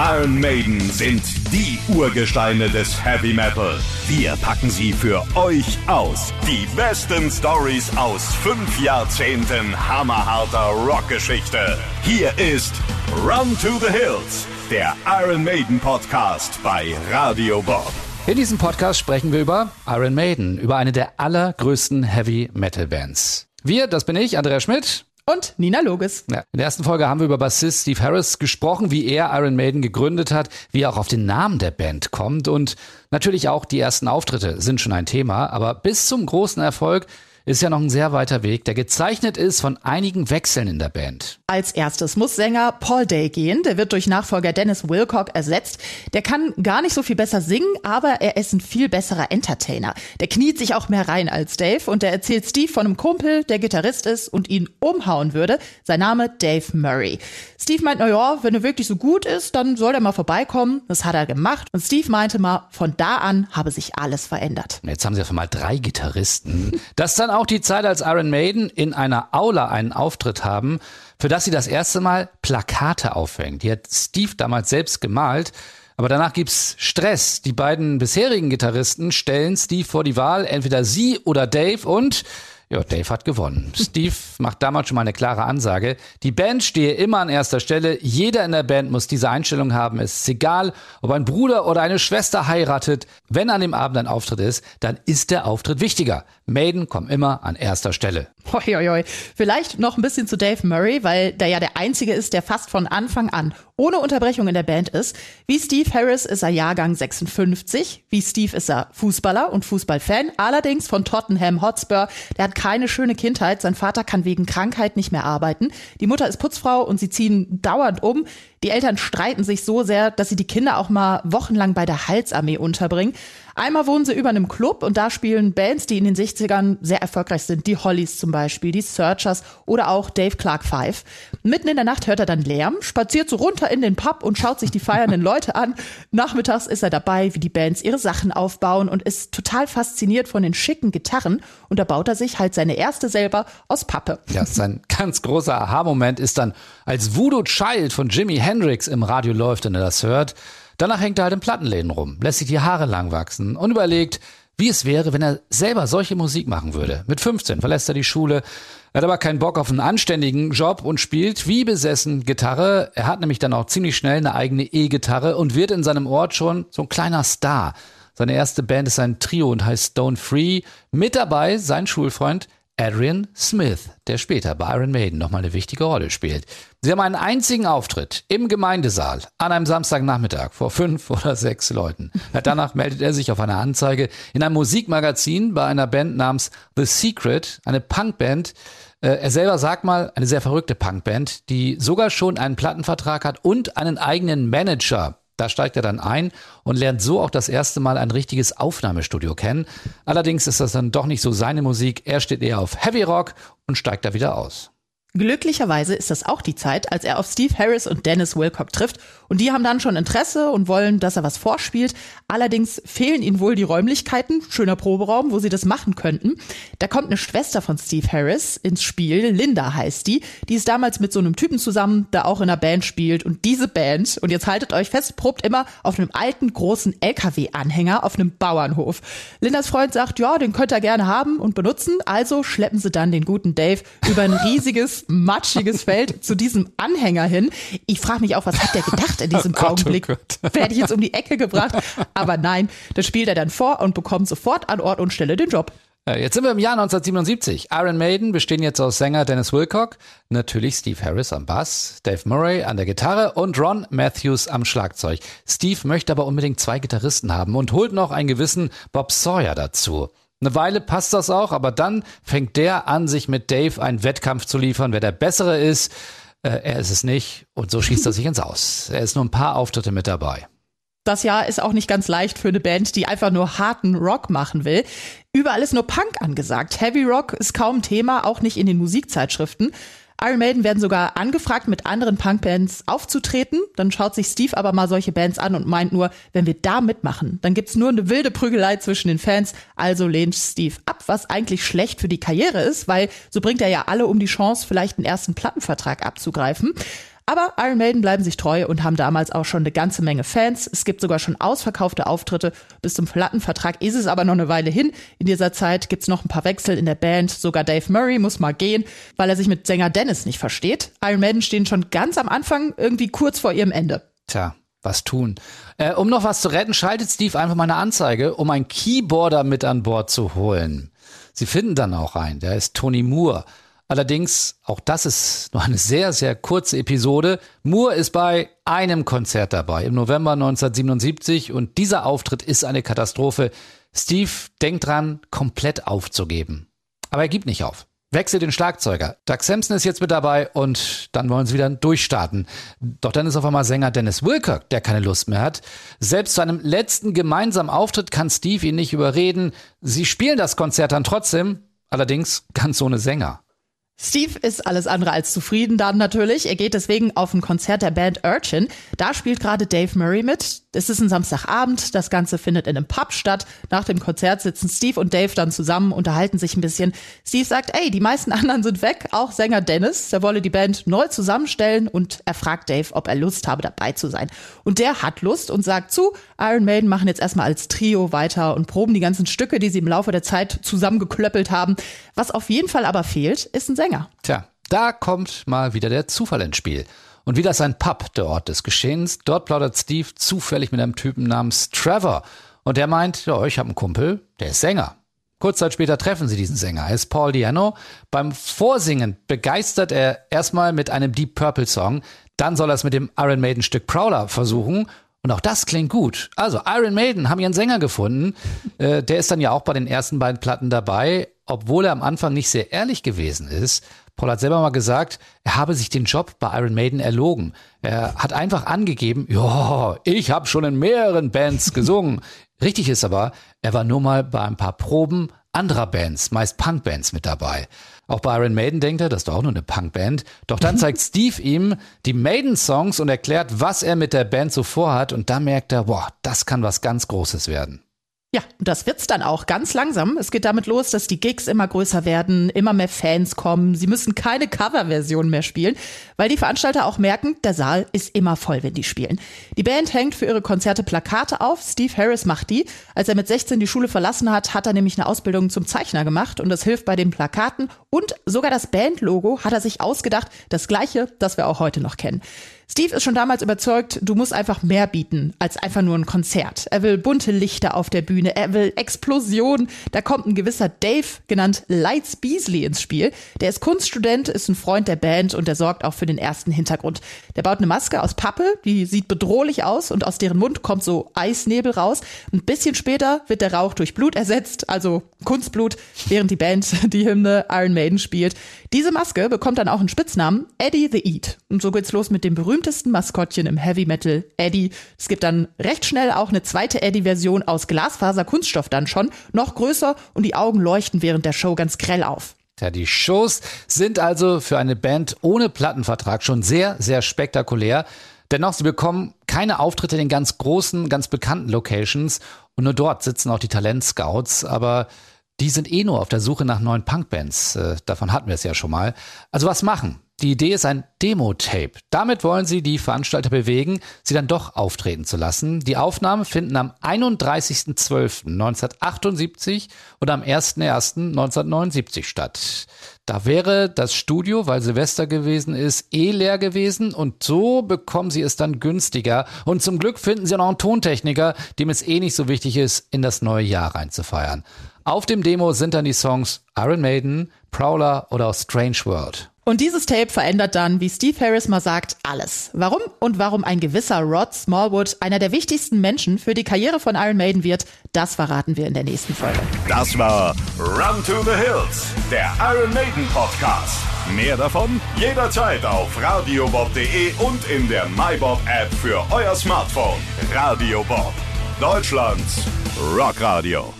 Iron Maiden sind die Urgesteine des Heavy Metal. Wir packen sie für euch aus. Die besten Stories aus fünf Jahrzehnten hammerharter Rockgeschichte. Hier ist Run to the Hills, der Iron Maiden Podcast bei Radio Bob. In diesem Podcast sprechen wir über Iron Maiden, über eine der allergrößten Heavy Metal Bands. Wir, das bin ich, Andrea Schmidt. Und Nina Loges. Ja, in der ersten Folge haben wir über Bassist Steve Harris gesprochen, wie er Iron Maiden gegründet hat, wie er auch auf den Namen der Band kommt und natürlich auch die ersten Auftritte sind schon ein Thema, aber bis zum großen Erfolg ist ja noch ein sehr weiter Weg, der gezeichnet ist von einigen Wechseln in der Band. Als erstes muss Sänger Paul Day gehen. Der wird durch Nachfolger Dennis Wilcock ersetzt. Der kann gar nicht so viel besser singen, aber er ist ein viel besserer Entertainer. Der kniet sich auch mehr rein als Dave und der erzählt Steve von einem Kumpel, der Gitarrist ist und ihn umhauen würde. Sein Name Dave Murray. Steve meint, na ja, wenn er wirklich so gut ist, dann soll er mal vorbeikommen. Das hat er gemacht und Steve meinte mal, von da an habe sich alles verändert. Jetzt haben sie auf einmal drei Gitarristen. Das dann auch die Zeit, als Iron Maiden in einer Aula einen Auftritt haben, für das sie das erste Mal Plakate aufhängt. Die hat Steve damals selbst gemalt. Aber danach gibt's Stress. Die beiden bisherigen Gitarristen stellen Steve vor die Wahl, entweder sie oder Dave und ja, Dave hat gewonnen. Steve macht damals schon mal eine klare Ansage. Die Band stehe immer an erster Stelle. Jeder in der Band muss diese Einstellung haben. Es ist egal, ob ein Bruder oder eine Schwester heiratet. Wenn an dem Abend ein Auftritt ist, dann ist der Auftritt wichtiger. Maiden kommen immer an erster Stelle. Hoi, hoi, hoi. Vielleicht noch ein bisschen zu Dave Murray, weil der ja der Einzige ist, der fast von Anfang an ohne Unterbrechung in der Band ist. Wie Steve Harris ist er Jahrgang 56. Wie Steve ist er Fußballer und Fußballfan, allerdings von Tottenham Hotspur. Der hat keine schöne Kindheit. Sein Vater kann wegen Krankheit nicht mehr arbeiten. Die Mutter ist Putzfrau und sie ziehen dauernd um. Die Eltern streiten sich so sehr, dass sie die Kinder auch mal wochenlang bei der Halsarmee unterbringen. Einmal wohnen sie über einem Club und da spielen Bands, die in den 60ern sehr erfolgreich sind. Die Hollies zum Beispiel, die Searchers oder auch Dave Clark Five. Mitten in der Nacht hört er dann Lärm, spaziert so runter in den Pub und schaut sich die feiernden Leute an. Nachmittags ist er dabei, wie die Bands ihre Sachen aufbauen und ist total fasziniert von den schicken Gitarren. Und da baut er sich halt seine erste selber aus Pappe. Ja, sein ganz großer Aha-Moment ist dann, als Voodoo Child von Jimi Hendrix im Radio läuft und er das hört. Danach hängt er halt in Plattenläden rum, lässt sich die Haare lang wachsen und überlegt, wie es wäre, wenn er selber solche Musik machen würde. Mit 15 verlässt er die Schule, hat aber keinen Bock auf einen anständigen Job und spielt wie besessen Gitarre. Er hat nämlich dann auch ziemlich schnell eine eigene E-Gitarre und wird in seinem Ort schon so ein kleiner Star. Seine erste Band ist ein Trio und heißt Stone Free. Mit dabei sein Schulfreund Adrian Smith, der später bei Iron Maiden nochmal eine wichtige Rolle spielt. Sie haben einen einzigen Auftritt im Gemeindesaal an einem Samstagnachmittag vor fünf oder sechs Leuten. Danach meldet er sich auf eine Anzeige in einem Musikmagazin bei einer Band namens The Secret, eine Punkband. Äh, er selber sagt mal, eine sehr verrückte Punkband, die sogar schon einen Plattenvertrag hat und einen eigenen Manager. Da steigt er dann ein und lernt so auch das erste Mal ein richtiges Aufnahmestudio kennen. Allerdings ist das dann doch nicht so seine Musik. Er steht eher auf Heavy Rock und steigt da wieder aus. Glücklicherweise ist das auch die Zeit, als er auf Steve Harris und Dennis Wilcock trifft. Und die haben dann schon Interesse und wollen, dass er was vorspielt. Allerdings fehlen ihnen wohl die Räumlichkeiten, schöner Proberaum, wo sie das machen könnten. Da kommt eine Schwester von Steve Harris ins Spiel, Linda heißt die. Die ist damals mit so einem Typen zusammen, der auch in einer Band spielt. Und diese Band, und jetzt haltet euch fest, probt immer auf einem alten, großen LKW-Anhänger auf einem Bauernhof. Lindas Freund sagt, ja, den könnt ihr gerne haben und benutzen. Also schleppen sie dann den guten Dave über ein riesiges matschiges Feld zu diesem Anhänger hin. Ich frage mich auch, was hat der gedacht in diesem oh Gott, Augenblick? Oh Werde ich jetzt um die Ecke gebracht? Aber nein, das spielt er dann vor und bekommt sofort an Ort und Stelle den Job. Äh, jetzt sind wir im Jahr 1977. Iron Maiden bestehen jetzt aus Sänger Dennis Wilcock, natürlich Steve Harris am Bass, Dave Murray an der Gitarre und Ron Matthews am Schlagzeug. Steve möchte aber unbedingt zwei Gitarristen haben und holt noch einen gewissen Bob Sawyer dazu. Eine Weile passt das auch, aber dann fängt der an, sich mit Dave einen Wettkampf zu liefern, wer der Bessere ist. Äh, er ist es nicht und so schießt er sich ins Aus. Er ist nur ein paar Auftritte mit dabei. Das Jahr ist auch nicht ganz leicht für eine Band, die einfach nur harten Rock machen will. Überall ist nur Punk angesagt. Heavy Rock ist kaum Thema, auch nicht in den Musikzeitschriften. Iron Maiden werden sogar angefragt, mit anderen Punkbands aufzutreten. Dann schaut sich Steve aber mal solche Bands an und meint nur, wenn wir da mitmachen, dann gibt's nur eine wilde Prügelei zwischen den Fans. Also lehnt Steve ab, was eigentlich schlecht für die Karriere ist, weil so bringt er ja alle um die Chance, vielleicht einen ersten Plattenvertrag abzugreifen. Aber Iron Maiden bleiben sich treu und haben damals auch schon eine ganze Menge Fans. Es gibt sogar schon ausverkaufte Auftritte. Bis zum Plattenvertrag ist es aber noch eine Weile hin. In dieser Zeit gibt's noch ein paar Wechsel in der Band. Sogar Dave Murray muss mal gehen, weil er sich mit Sänger Dennis nicht versteht. Iron Maiden stehen schon ganz am Anfang irgendwie kurz vor ihrem Ende. Tja, was tun. Äh, um noch was zu retten, schaltet Steve einfach mal eine Anzeige, um einen Keyboarder mit an Bord zu holen. Sie finden dann auch einen, der ist Tony Moore. Allerdings, auch das ist nur eine sehr, sehr kurze Episode. Moore ist bei einem Konzert dabei im November 1977 und dieser Auftritt ist eine Katastrophe. Steve denkt dran, komplett aufzugeben. Aber er gibt nicht auf. Wechselt den Schlagzeuger. Doug Sampson ist jetzt mit dabei und dann wollen sie wieder durchstarten. Doch dann ist auf einmal Sänger Dennis Wilcock, der keine Lust mehr hat. Selbst zu einem letzten gemeinsamen Auftritt kann Steve ihn nicht überreden. Sie spielen das Konzert dann trotzdem, allerdings ganz ohne Sänger. Steve ist alles andere als zufrieden dann natürlich. Er geht deswegen auf ein Konzert der Band Urchin. Da spielt gerade Dave Murray mit. Es ist ein Samstagabend. Das Ganze findet in einem Pub statt. Nach dem Konzert sitzen Steve und Dave dann zusammen, unterhalten sich ein bisschen. Steve sagt, ey, die meisten anderen sind weg. Auch Sänger Dennis. Der wolle die Band neu zusammenstellen und er fragt Dave, ob er Lust habe, dabei zu sein. Und der hat Lust und sagt zu, Iron Maiden machen jetzt erstmal als Trio weiter und proben die ganzen Stücke, die sie im Laufe der Zeit zusammengeklöppelt haben. Was auf jeden Fall aber fehlt, ist ein Sänger. Sänger. Tja, da kommt mal wieder der Zufall ins Spiel. Und wieder ist ein Pub der Ort des Geschehens. Dort plaudert Steve zufällig mit einem Typen namens Trevor. Und der meint, ja, ich habe einen Kumpel, der ist Sänger. Kurz Zeit später treffen sie diesen Sänger. Er ist Paul Diano. Beim Vorsingen begeistert er erstmal mit einem Deep Purple Song. Dann soll er es mit dem Iron Maiden Stück Prowler versuchen. Und auch das klingt gut. Also Iron Maiden haben ihren Sänger gefunden. Äh, der ist dann ja auch bei den ersten beiden Platten dabei obwohl er am Anfang nicht sehr ehrlich gewesen ist. Paul hat selber mal gesagt, er habe sich den Job bei Iron Maiden erlogen. Er hat einfach angegeben, ja, ich habe schon in mehreren Bands gesungen. Richtig ist aber, er war nur mal bei ein paar Proben anderer Bands, meist Punkbands mit dabei. Auch bei Iron Maiden denkt er, das ist doch auch nur eine Punkband. Doch dann zeigt Steve ihm die Maiden-Songs und erklärt, was er mit der Band so vorhat. Und da merkt er, boah, das kann was ganz Großes werden. Ja, und das wird's dann auch ganz langsam. Es geht damit los, dass die Gigs immer größer werden, immer mehr Fans kommen. Sie müssen keine Coverversion mehr spielen, weil die Veranstalter auch merken, der Saal ist immer voll, wenn die spielen. Die Band hängt für ihre Konzerte Plakate auf. Steve Harris macht die. Als er mit 16 die Schule verlassen hat, hat er nämlich eine Ausbildung zum Zeichner gemacht und das hilft bei den Plakaten und sogar das Bandlogo hat er sich ausgedacht, das gleiche, das wir auch heute noch kennen. Steve ist schon damals überzeugt, du musst einfach mehr bieten als einfach nur ein Konzert. Er will bunte Lichter auf der Bühne, er will Explosionen. Da kommt ein gewisser Dave, genannt Lights Beasley, ins Spiel. Der ist Kunststudent, ist ein Freund der Band und der sorgt auch für den ersten Hintergrund. Der baut eine Maske aus Pappe, die sieht bedrohlich aus und aus deren Mund kommt so Eisnebel raus. Ein bisschen später wird der Rauch durch Blut ersetzt, also Kunstblut, während die Band die Hymne Iron Maiden spielt. Diese Maske bekommt dann auch einen Spitznamen, Eddie the Eat. Und so geht's los mit dem berühmtesten Maskottchen im Heavy Metal, Eddie. Es gibt dann recht schnell auch eine zweite Eddie-Version aus Glasfaser-Kunststoff dann schon, noch größer und die Augen leuchten während der Show ganz grell auf. Ja, die Shows sind also für eine Band ohne Plattenvertrag schon sehr, sehr spektakulär. Dennoch, sie bekommen keine Auftritte in den ganz großen, ganz bekannten Locations und nur dort sitzen auch die Talentscouts. Aber die sind eh nur auf der Suche nach neuen Punkbands. Äh, davon hatten wir es ja schon mal. Also was machen? Die Idee ist ein Demo-Tape. Damit wollen sie die Veranstalter bewegen, sie dann doch auftreten zu lassen. Die Aufnahmen finden am 31.12.1978 und am 1.1.1979 statt. Da wäre das Studio, weil Silvester gewesen ist, eh leer gewesen und so bekommen sie es dann günstiger. Und zum Glück finden sie noch einen Tontechniker, dem es eh nicht so wichtig ist, in das neue Jahr reinzufeiern. Auf dem Demo sind dann die Songs Iron Maiden, Prowler oder Strange World. Und dieses Tape verändert dann, wie Steve Harris mal sagt, alles. Warum und warum ein gewisser Rod Smallwood einer der wichtigsten Menschen für die Karriere von Iron Maiden wird, das verraten wir in der nächsten Folge. Das war Run to the Hills, der Iron Maiden Podcast. Mehr davon jederzeit auf radiobob.de und in der MyBob App für euer Smartphone. Radio Bob, Deutschlands Rockradio.